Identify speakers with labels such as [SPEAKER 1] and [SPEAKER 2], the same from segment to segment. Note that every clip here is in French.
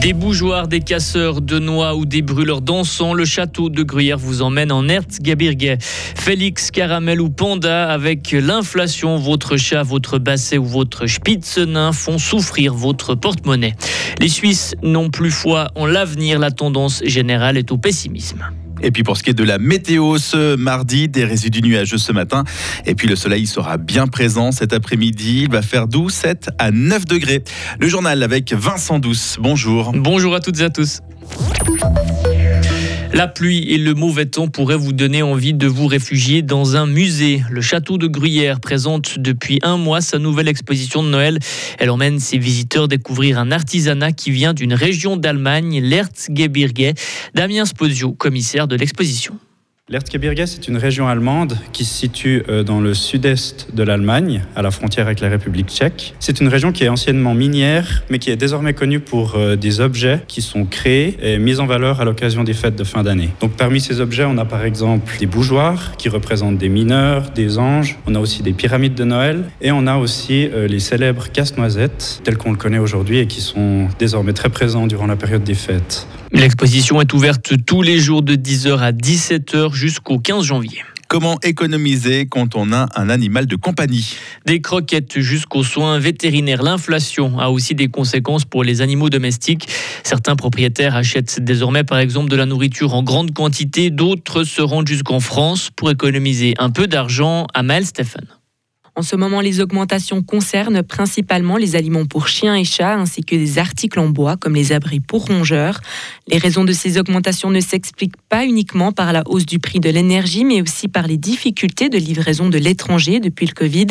[SPEAKER 1] Des bougeoirs, des casseurs de noix ou des brûleurs d'encens, le château de Gruyère vous emmène en Erzgebirge. Félix, Caramel ou Panda, avec l'inflation, votre chat, votre basset ou votre spitzenin font souffrir votre porte-monnaie. Les Suisses n'ont plus foi en l'avenir, la tendance générale est au pessimisme.
[SPEAKER 2] Et puis pour ce qui est de la météo, ce mardi, des résidus nuageux ce matin. Et puis le soleil sera bien présent cet après-midi. Il va faire 12, 7 à 9 degrés. Le journal avec Vincent Douce. Bonjour.
[SPEAKER 1] Bonjour à toutes et à tous. La pluie et le mauvais temps pourraient vous donner envie de vous réfugier dans un musée. Le château de Gruyère présente depuis un mois sa nouvelle exposition de Noël. Elle emmène ses visiteurs découvrir un artisanat qui vient d'une région d'Allemagne, l'Erzgebirge. Damien Sposio, commissaire de l'exposition.
[SPEAKER 3] L'Erzgebirge, c'est une région allemande qui se situe euh, dans le sud-est de l'Allemagne, à la frontière avec la République tchèque. C'est une région qui est anciennement minière, mais qui est désormais connue pour euh, des objets qui sont créés et mis en valeur à l'occasion des fêtes de fin d'année. Donc parmi ces objets, on a par exemple des bougeoirs qui représentent des mineurs, des anges, on a aussi des pyramides de Noël, et on a aussi euh, les célèbres casse-noisettes, tels qu'on le connaît aujourd'hui et qui sont désormais très présents durant la période des fêtes.
[SPEAKER 1] L'exposition est ouverte tous les jours de 10h à 17h jusqu'au 15 janvier.
[SPEAKER 2] Comment économiser quand on a un animal de compagnie?
[SPEAKER 1] Des croquettes jusqu'aux soins vétérinaires. L'inflation a aussi des conséquences pour les animaux domestiques. Certains propriétaires achètent désormais par exemple de la nourriture en grande quantité. D'autres se rendent jusqu'en France pour économiser un peu d'argent. Amel Stephen.
[SPEAKER 4] En ce moment, les augmentations concernent principalement les aliments pour chiens et chats, ainsi que des articles en bois comme les abris pour rongeurs. Les raisons de ces augmentations ne s'expliquent pas uniquement par la hausse du prix de l'énergie, mais aussi par les difficultés de livraison de l'étranger depuis le Covid.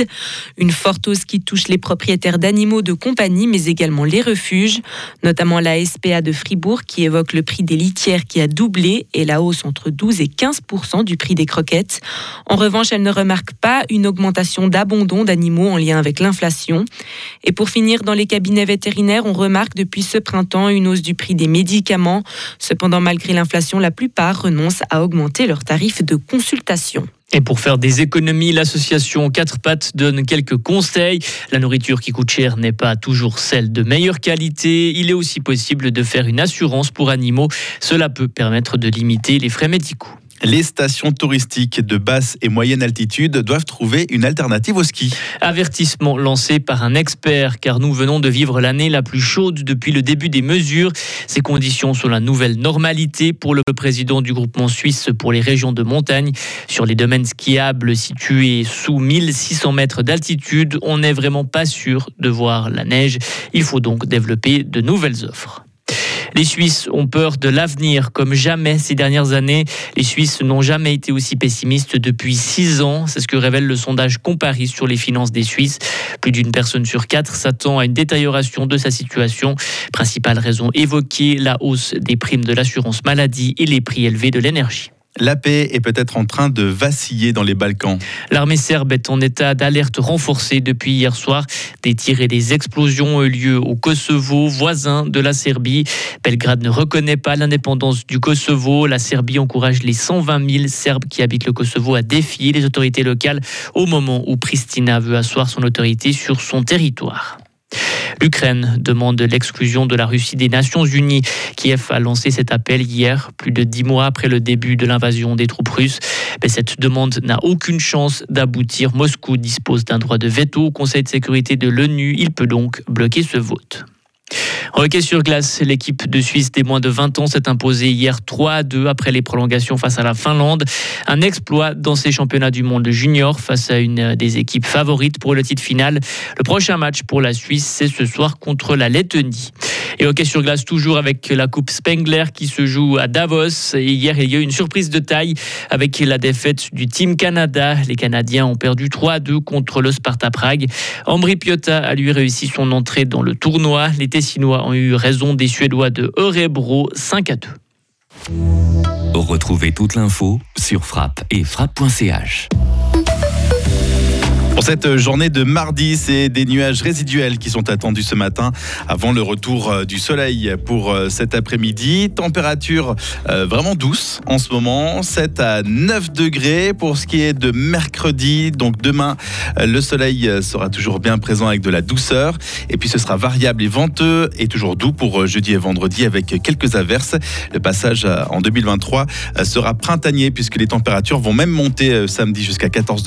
[SPEAKER 4] Une forte hausse qui touche les propriétaires d'animaux de compagnie, mais également les refuges, notamment la SPA de Fribourg qui évoque le prix des litières qui a doublé et la hausse entre 12 et 15 du prix des croquettes. En revanche, elle ne remarque pas une augmentation d'abondance d'animaux en lien avec l'inflation. Et pour finir, dans les cabinets vétérinaires, on remarque depuis ce printemps une hausse du prix des médicaments. Cependant, malgré l'inflation, la plupart renoncent à augmenter leurs tarifs de consultation.
[SPEAKER 1] Et pour faire des économies, l'association 4 pattes donne quelques conseils. La nourriture qui coûte cher n'est pas toujours celle de meilleure qualité. Il est aussi possible de faire une assurance pour animaux. Cela peut permettre de limiter les frais médicaux.
[SPEAKER 2] Les stations touristiques de basse et moyenne altitude doivent trouver une alternative au ski.
[SPEAKER 1] Avertissement lancé par un expert, car nous venons de vivre l'année la plus chaude depuis le début des mesures. Ces conditions sont la nouvelle normalité pour le président du groupement suisse pour les régions de montagne. Sur les domaines skiables situés sous 1600 mètres d'altitude, on n'est vraiment pas sûr de voir la neige. Il faut donc développer de nouvelles offres. Les Suisses ont peur de l'avenir comme jamais ces dernières années. Les Suisses n'ont jamais été aussi pessimistes depuis six ans. C'est ce que révèle le sondage Comparis sur les finances des Suisses. Plus d'une personne sur quatre s'attend à une détérioration de sa situation. Principale raison évoquée, la hausse des primes de l'assurance maladie et les prix élevés de l'énergie.
[SPEAKER 2] La paix est peut-être en train de vaciller dans les Balkans.
[SPEAKER 1] L'armée serbe est en état d'alerte renforcée depuis hier soir. Des tirs et des explosions ont eu lieu au Kosovo, voisin de la Serbie. Belgrade ne reconnaît pas l'indépendance du Kosovo. La Serbie encourage les 120 000 Serbes qui habitent le Kosovo à défier les autorités locales au moment où Pristina veut asseoir son autorité sur son territoire. L'Ukraine demande l'exclusion de la Russie des Nations Unies. Kiev a lancé cet appel hier, plus de dix mois après le début de l'invasion des troupes russes. Mais cette demande n'a aucune chance d'aboutir. Moscou dispose d'un droit de veto au Conseil de sécurité de l'ONU. Il peut donc bloquer ce vote. Hockey sur glace, l'équipe de Suisse des moins de 20 ans s'est imposée hier 3 à 2 après les prolongations face à la Finlande. Un exploit dans ces championnats du monde junior face à une des équipes favorites pour le titre final. Le prochain match pour la Suisse, c'est ce soir contre la Lettonie. Et hockey sur glace toujours avec la Coupe Spengler qui se joue à Davos. Hier, il y a eu une surprise de taille avec la défaite du Team Canada. Les Canadiens ont perdu 3 à 2 contre le Sparta Prague. Ambri Piotta a lui réussi son entrée dans le tournoi. Les Tessinois ont eu raison des Suédois de Eurebro 5 à 2.
[SPEAKER 5] Retrouvez toute l'info sur frappe et frappe.ch.
[SPEAKER 2] Pour cette journée de mardi, c'est des nuages résiduels qui sont attendus ce matin avant le retour euh, du soleil pour euh, cet après-midi. Température euh, vraiment douce en ce moment, 7 à 9 degrés pour ce qui est de mercredi. Donc demain, le soleil sera toujours bien présent avec de la douceur. Et puis ce sera variable et venteux et toujours doux pour jeudi et vendredi avec quelques averses. Le passage en 2023 sera printanier puisque les températures vont même monter samedi jusqu'à 14 degrés.